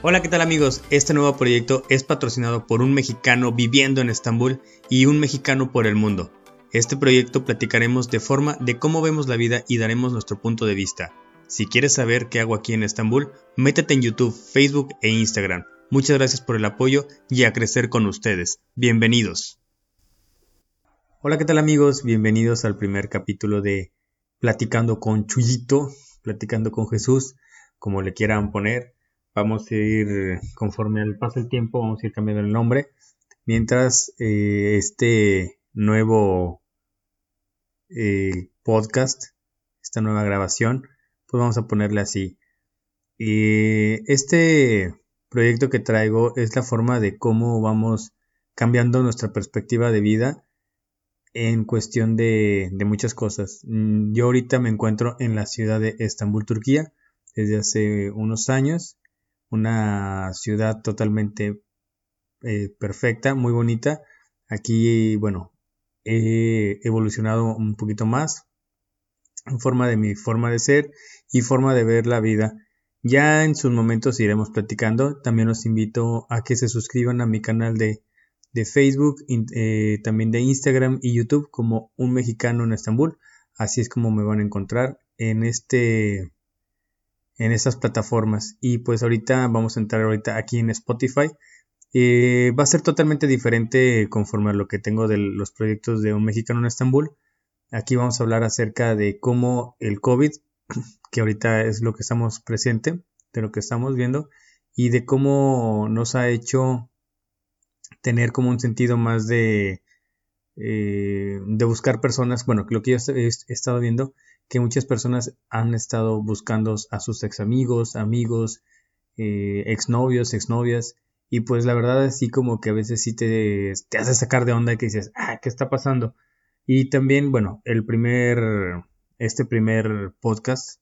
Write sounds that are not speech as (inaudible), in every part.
Hola, ¿qué tal amigos? Este nuevo proyecto es patrocinado por un mexicano viviendo en Estambul y un mexicano por el mundo. Este proyecto platicaremos de forma de cómo vemos la vida y daremos nuestro punto de vista. Si quieres saber qué hago aquí en Estambul, métete en YouTube, Facebook e Instagram. Muchas gracias por el apoyo y a crecer con ustedes. Bienvenidos. Hola, ¿qué tal amigos? Bienvenidos al primer capítulo de Platicando con Chuyito, Platicando con Jesús, como le quieran poner vamos a ir, conforme al paso del tiempo, vamos a ir cambiando el nombre. Mientras eh, este nuevo eh, podcast, esta nueva grabación, pues vamos a ponerle así. este proyecto que traigo es la forma de cómo vamos cambiando nuestra perspectiva de vida en cuestión de, de, muchas cosas. Mm, yo ahorita me encuentro en la ciudad de Estambul, Turquía, desde hace unos años una ciudad totalmente eh, perfecta, muy bonita. Aquí, bueno, he evolucionado un poquito más en forma de mi forma de ser y forma de ver la vida. Ya en sus momentos iremos platicando. También los invito a que se suscriban a mi canal de, de Facebook, eh, también de Instagram y YouTube como un mexicano en Estambul. Así es como me van a encontrar en este en estas plataformas. Y pues ahorita vamos a entrar ahorita aquí en Spotify. Eh, va a ser totalmente diferente conforme a lo que tengo de los proyectos de un mexicano en Estambul. Aquí vamos a hablar acerca de cómo el COVID, (clears throat) que ahorita es lo que estamos presente, de lo que estamos viendo, y de cómo nos ha hecho tener como un sentido más de, eh, de buscar personas, bueno, lo que yo he estado viendo que muchas personas han estado buscando a sus ex amigos, amigos, eh, exnovios, exnovias, y pues la verdad así como que a veces sí te, te hace sacar de onda y que dices, ah, ¿qué está pasando? Y también, bueno, el primer, este primer podcast,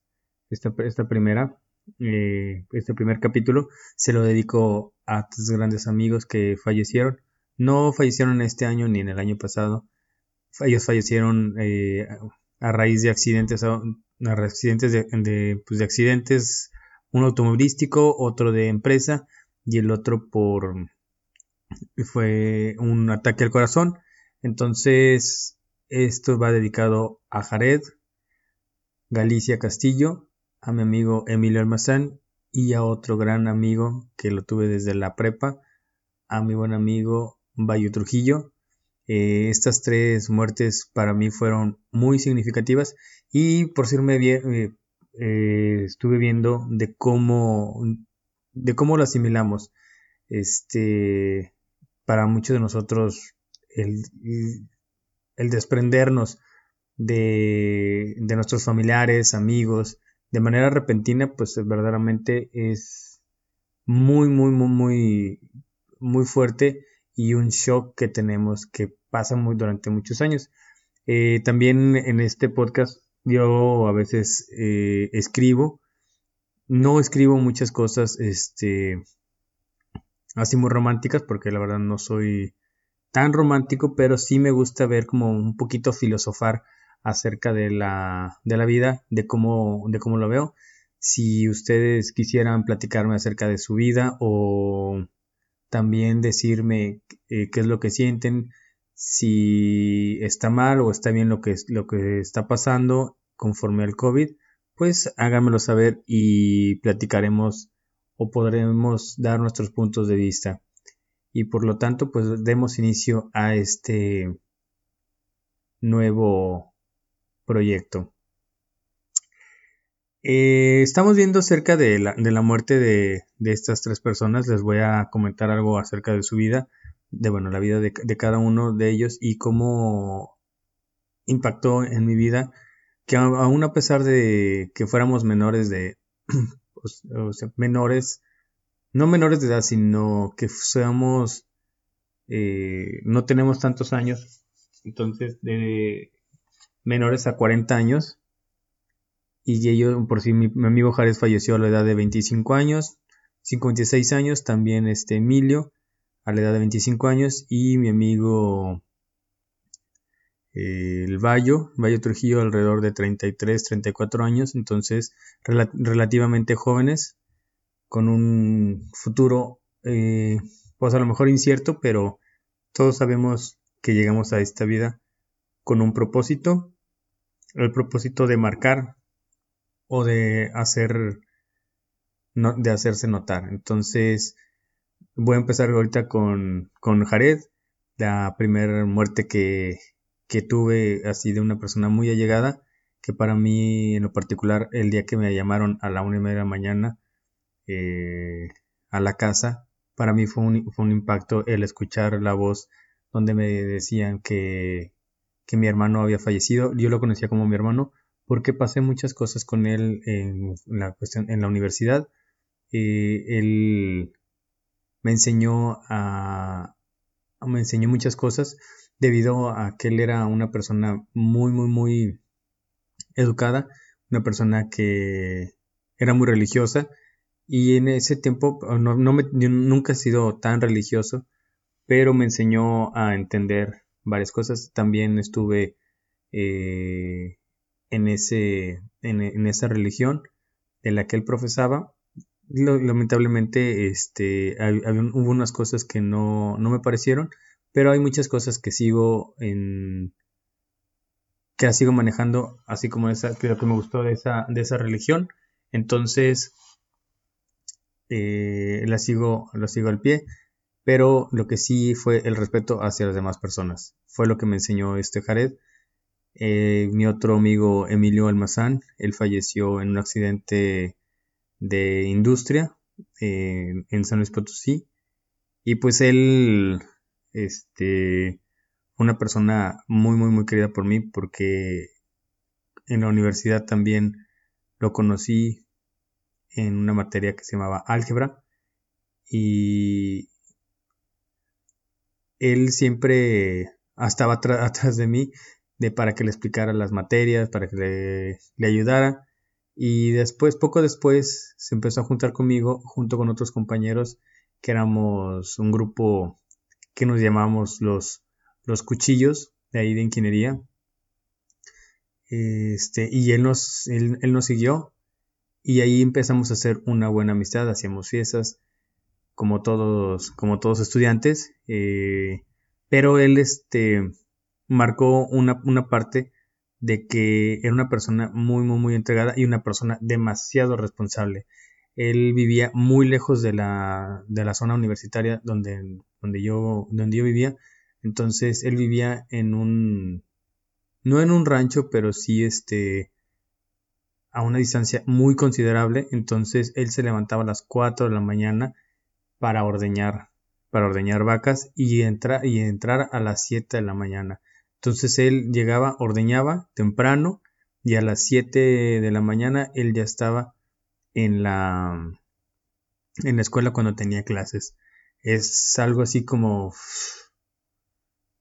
esta, esta primera, eh, este primer capítulo, se lo dedico a tus grandes amigos que fallecieron. No fallecieron este año ni en el año pasado. Ellos fallecieron eh, a raíz de accidentes, a, accidentes de, pues de, accidentes, un automovilístico, otro de empresa y el otro por fue un ataque al corazón. Entonces, esto va dedicado a Jared, Galicia Castillo, a mi amigo Emilio Almazán y a otro gran amigo que lo tuve desde la prepa, a mi buen amigo Bayo Trujillo, eh, estas tres muertes para mí fueron muy significativas y por serme bien, eh, eh, estuve viendo de cómo, de cómo lo asimilamos. Este, para muchos de nosotros, el, el desprendernos de, de, nuestros familiares, amigos, de manera repentina, pues verdaderamente es muy, muy, muy, muy, muy fuerte y un shock que tenemos que pasa muy durante muchos años. Eh, también en este podcast yo a veces eh, escribo, no escribo muchas cosas este, así muy románticas porque la verdad no soy tan romántico, pero sí me gusta ver como un poquito filosofar acerca de la, de la vida, de cómo, de cómo lo veo. Si ustedes quisieran platicarme acerca de su vida o también decirme eh, qué es lo que sienten, si está mal o está bien lo que, lo que está pasando conforme al COVID, pues háganmelo saber y platicaremos o podremos dar nuestros puntos de vista. Y por lo tanto, pues demos inicio a este nuevo proyecto. Eh, estamos viendo acerca de la, muerte de, estas tres personas. Les voy a comentar algo acerca de su vida, de bueno, la vida de, cada uno de ellos y cómo impactó en mi vida. Que aún a pesar de que fuéramos menores de, (clears throat) menores, no menores de edad, sino que seamos, eh, no tenemos tantos años, entonces de menores a 40 años, y ellos, por si mi, amigo Jares falleció a la edad de 25 años, 56 años, también este Emilio a la edad de 25 años y mi amigo el Bayo, Bayo Trujillo alrededor de 33, 34 años, entonces relativamente jóvenes con un futuro, eh, pues a lo mejor incierto, pero todos sabemos que llegamos a esta vida con un propósito, el propósito de marcar o de hacer, de hacerse notar. Entonces, voy a empezar ahorita con, con Jared, la primera muerte que, que tuve así de una persona muy allegada, que para mí en lo particular el día que me llamaron a la una y media de la mañana eh, a la casa, para mí fue un, fue un impacto el escuchar la voz donde me decían que, que mi hermano había fallecido. Yo lo conocía como mi hermano porque pasé muchas cosas con él en la cuestión en la universidad. Eh, él me enseñó a me enseñó muchas cosas debido a que él era una persona muy muy muy educada, una persona que era muy religiosa y en ese tiempo no, no nunca he sido tan religioso, pero me enseñó a entender varias cosas. También estuve eh, en, ese, en, esa religión en la que él profesaba. Lamentablemente este, hubo unas cosas que no, no me parecieron, pero hay muchas cosas que sigo en que la sigo manejando así como esa que lo que me gustó de esa de esa religión entonces eh, la sigo la sigo al pie pero lo que sí fue el respeto hacia las demás personas. Fue lo que me enseñó este Jared. Eh, mi otro amigo Emilio Almazán, él falleció en un accidente de industria eh, en San Luis Potosí. Y pues él, este, una persona muy, muy, muy querida por mí porque en la universidad también lo conocí en una materia que se llamaba álgebra y él siempre estaba (laughs) atrás de mí de para que le explicara las materias, para que le, ayudara. Y después, poco después, se empezó a juntar conmigo, junto con otros compañeros, que éramos un grupo que nos llamamos los, los cuchillos, de ahí de ingeniería. Este, y él nos, él, él nos siguió, y ahí empezamos a hacer una buena amistad, hacíamos fiestas, como todos, como todos estudiantes, eh, pero él este, marcó una, una, parte de que era una persona muy, muy, muy entregada y una persona demasiado responsable. Él vivía muy lejos de la, de la zona universitaria donde, donde, yo, donde yo vivía, entonces él vivía en un, no en un rancho, pero sí este, a una distancia muy considerable, entonces él se levantaba a las 4 de la mañana, para ordeñar, para ordeñar vacas y, entrar y entrar a las 7 de la mañana. Entonces él llegaba, ordeñaba temprano y a las 7 de la mañana él ya estaba en la, en la escuela cuando tenía clases. Es algo así como...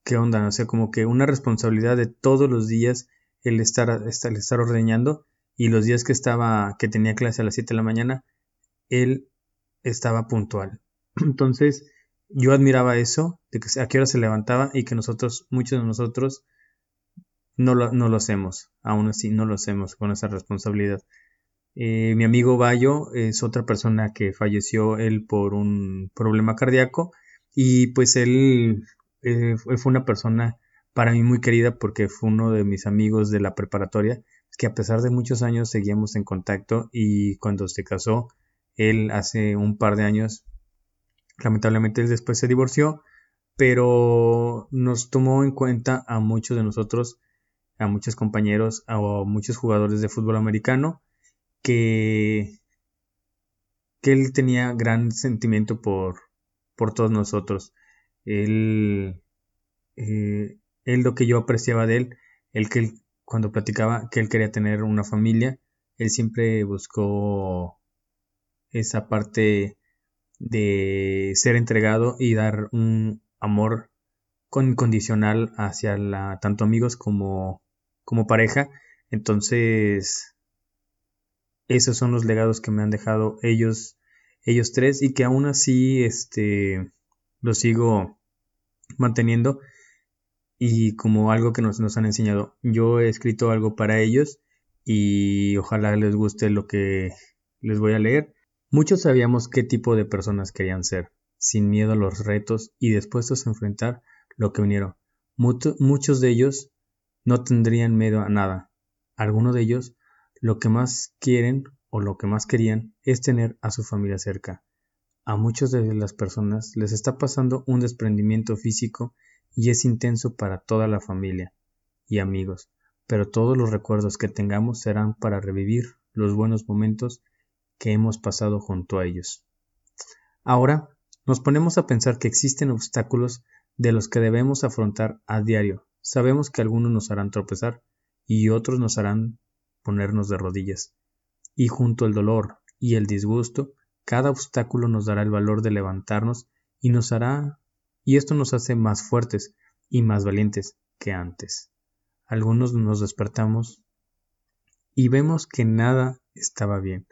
¿Qué onda? O sea, como que una responsabilidad de todos los días el estar, el estar ordeñando y los días que estaba, que tenía clase a las 7 de la mañana, él estaba puntual. (clears throat) Entonces, yo admiraba eso, de que a qué hora se levantaba y que nosotros, muchos de nosotros, no lo, no lo hacemos, aún así no lo hacemos con esa responsabilidad. Eh, mi amigo Bayo es otra persona que falleció él por un problema cardíaco y pues él, eh, fue una persona para mí muy querida porque fue uno de mis amigos de la preparatoria que a pesar de muchos años seguíamos en contacto y cuando se casó él hace un par de años Lamentablemente él después se divorció, pero nos tomó en cuenta a muchos de nosotros, a muchos compañeros, a muchos jugadores de fútbol americano, que, que él tenía gran sentimiento por, por todos nosotros. Él, eh, él lo que yo apreciaba de él, el que él, cuando platicaba que él quería tener una familia, él siempre buscó esa parte de ser entregado y dar un amor incondicional hacia la, tanto amigos como, como pareja. Entonces, esos son los legados que me han dejado ellos, ellos tres y que aún así, este, los sigo manteniendo y como algo que nos, nos han enseñado. Yo he escrito algo para ellos y ojalá les guste lo que les voy a leer. Muchos sabíamos qué tipo de personas querían ser, sin miedo a los retos y dispuestos a enfrentar lo que vinieron. muchos de ellos no tendrían miedo a nada. Algunos de ellos lo que más quieren o lo que más querían es tener a su familia cerca. A muchas de las personas les está pasando un desprendimiento físico y es intenso para toda la familia y amigos, pero todos los recuerdos que tengamos serán para revivir los buenos momentos que hemos pasado junto a ellos. Ahora nos ponemos a pensar que existen obstáculos de los que debemos afrontar a diario. Sabemos que algunos nos harán tropezar y otros nos harán ponernos de rodillas. Y junto al dolor y el disgusto, cada obstáculo nos dará el valor de levantarnos y nos hará y esto nos hace más fuertes y más valientes que antes. Algunos nos despertamos y vemos que nada estaba bien.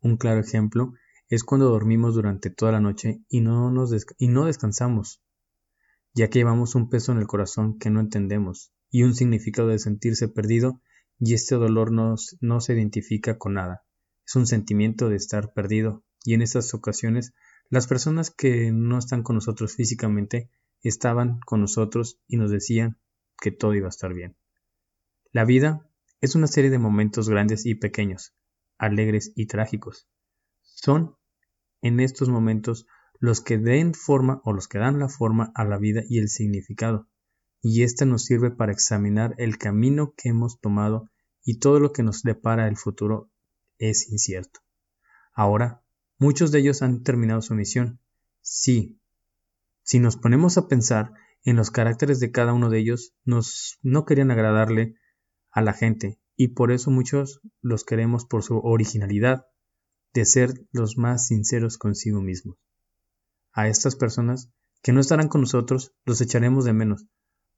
Un claro ejemplo es cuando dormimos durante toda la noche y no, nos y no descansamos, ya que llevamos un peso en el corazón que no entendemos y un significado de sentirse perdido y este dolor no se identifica con nada. Es un sentimiento de estar perdido y en estas ocasiones las personas que no están con nosotros físicamente estaban con nosotros y nos decían que todo iba a estar bien. La vida es una serie de momentos grandes y pequeños, alegres y trágicos. Son en estos momentos los que den forma o los que dan la forma a la vida y el significado, y ésta nos sirve para examinar el camino que hemos tomado y todo lo que nos depara el futuro es incierto. Ahora Muchos de ellos han terminado su misión. Sí. Si nos ponemos a pensar en los caracteres de cada uno de ellos, nos, no querían agradarle a la gente y por eso muchos los queremos por su originalidad de ser los más sinceros consigo mismos. A estas personas que no estarán con nosotros los echaremos de menos.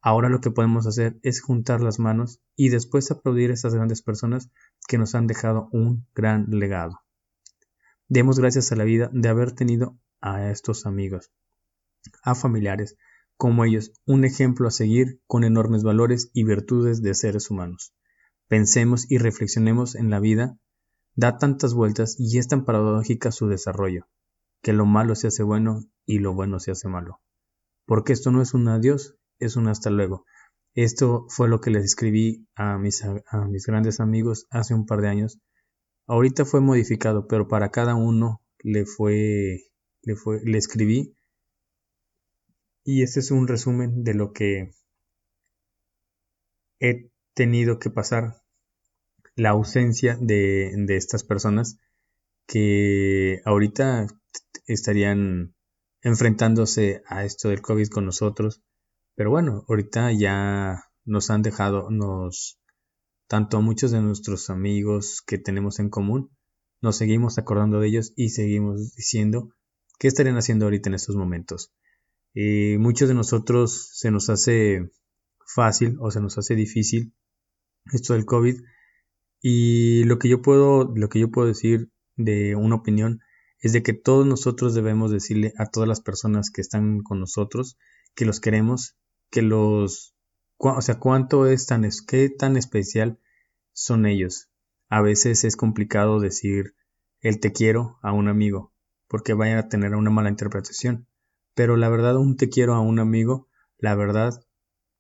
Ahora lo que podemos hacer es juntar las manos y después aplaudir a estas grandes personas que nos han dejado un gran legado. Demos gracias a la vida de haber tenido a estos amigos, a familiares como ellos, un ejemplo a seguir con enormes valores y virtudes de seres humanos. Pensemos y reflexionemos en la vida, da tantas vueltas y es tan paradójica su desarrollo, que lo malo se hace bueno y lo bueno se hace malo. Porque esto no es un adiós, es un hasta luego. Esto fue lo que les escribí a mis, grandes amigos hace un par de años Ahorita fue modificado, pero para cada uno le fue, le fue, le escribí. Y este es un resumen de lo que he tenido que pasar. La ausencia de, estas personas que ahorita estarían enfrentándose a esto del COVID con nosotros. Pero bueno, ahorita ya nos han dejado, nos, tanto a muchos de nuestros amigos que tenemos en común, nos seguimos acordando de ellos y seguimos diciendo qué estarían haciendo ahorita en estos momentos. Eh, muchos de nosotros se nos hace fácil o se nos hace difícil esto del COVID y lo que yo puedo, lo que yo puedo decir de una opinión es de que todos nosotros debemos decirle a todas las personas que están con nosotros que los queremos, que los o sea, cuánto es tan, qué tan especial son ellos. A veces es complicado decir el te quiero a un amigo, porque vaya a tener una mala interpretación. Pero la verdad, un te quiero a un amigo, la verdad,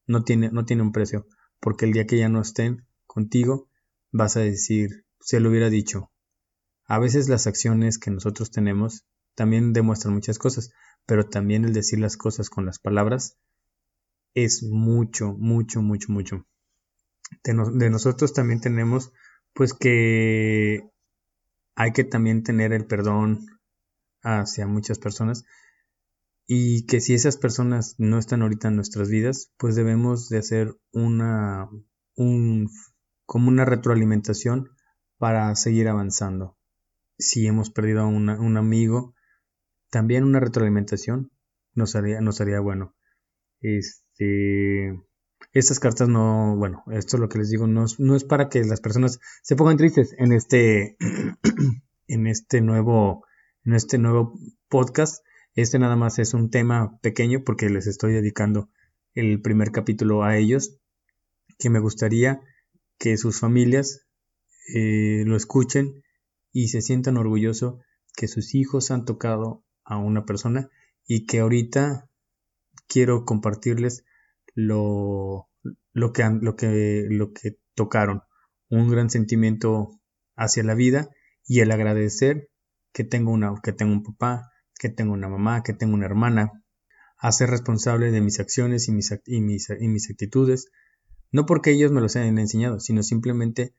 no tiene, no tiene un precio, porque el día que ya no estén contigo, vas a decir, se lo hubiera dicho. A veces las acciones que nosotros tenemos también demuestran muchas cosas, pero también el decir las cosas con las palabras es mucho, mucho, mucho, mucho. De, nosotros también tenemos pues que hay que también tener el perdón hacia muchas personas y que si esas personas no están ahorita en nuestras vidas, pues debemos de hacer una un como una retroalimentación para seguir avanzando. Si hemos perdido a un amigo, también una retroalimentación nos haría, nos haría bueno. Este, estas cartas no, bueno, esto es lo que les digo, no, no es para que las personas se pongan tristes en este, (clears throat) en este nuevo, en este nuevo podcast. Este nada más es un tema pequeño porque les estoy dedicando el primer capítulo a ellos, que me gustaría que sus familias eh, lo escuchen y se sientan orgullosos que sus hijos han tocado a una persona y que ahorita quiero compartirles lo, lo, que, lo, que, lo que tocaron. Un gran sentimiento hacia la vida y el agradecer que tengo, una, que tengo un papá, que tengo una mamá, que tengo una hermana, a ser responsable de mis acciones y mis, y mis, y mis actitudes, no porque ellos me los hayan enseñado, sino simplemente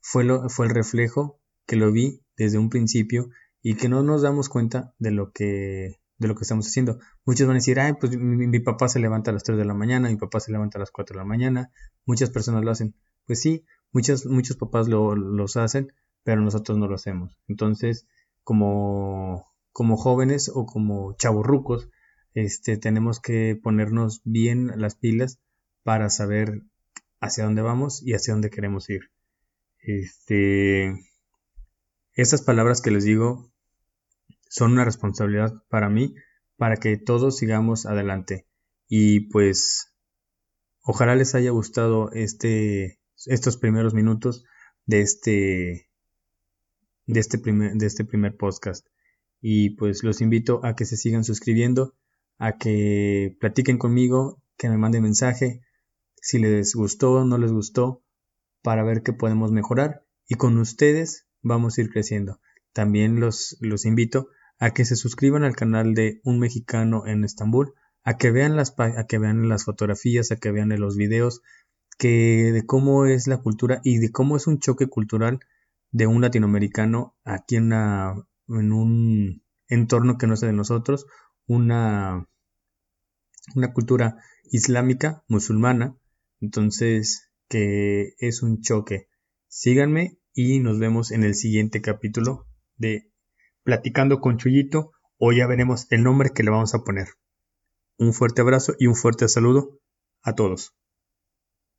fue, lo, fue el reflejo que lo vi desde un principio y que no nos damos cuenta de lo que de lo que estamos haciendo. Muchos van a decir, ay, pues mi, papá se levanta a las 3 de la mañana, mi papá se levanta a las 4 de la mañana. Muchas personas lo hacen. Pues sí, muchos, muchos papás lo, los hacen, pero nosotros no lo hacemos. Entonces, como, como jóvenes o como chavorrucos, este, tenemos que ponernos bien las pilas para saber hacia dónde vamos y hacia dónde queremos ir. Este, estas palabras que les digo son una responsabilidad para mí, para que todos sigamos adelante. Y pues, ojalá les haya gustado este, estos primeros minutos de este, de este primer, de este primer podcast. Y pues los invito a que se sigan suscribiendo, a que platiquen conmigo, que me manden mensaje, si les gustó o no les gustó, para ver qué podemos mejorar. Y con ustedes vamos a ir creciendo. También los, los invito a que se suscriban al canal de Un Mexicano en Estambul, a que vean las, a que vean las fotografías, a que vean los videos, que de cómo es la cultura y de cómo es un choque cultural de un latinoamericano aquí en, en un entorno que no es de nosotros, una, una cultura islámica, musulmana, entonces que es un choque. Síganme y nos vemos en el siguiente capítulo de platicando con Chuyito, hoy ya veremos el nombre que le vamos a poner. Un fuerte abrazo y un fuerte saludo a todos.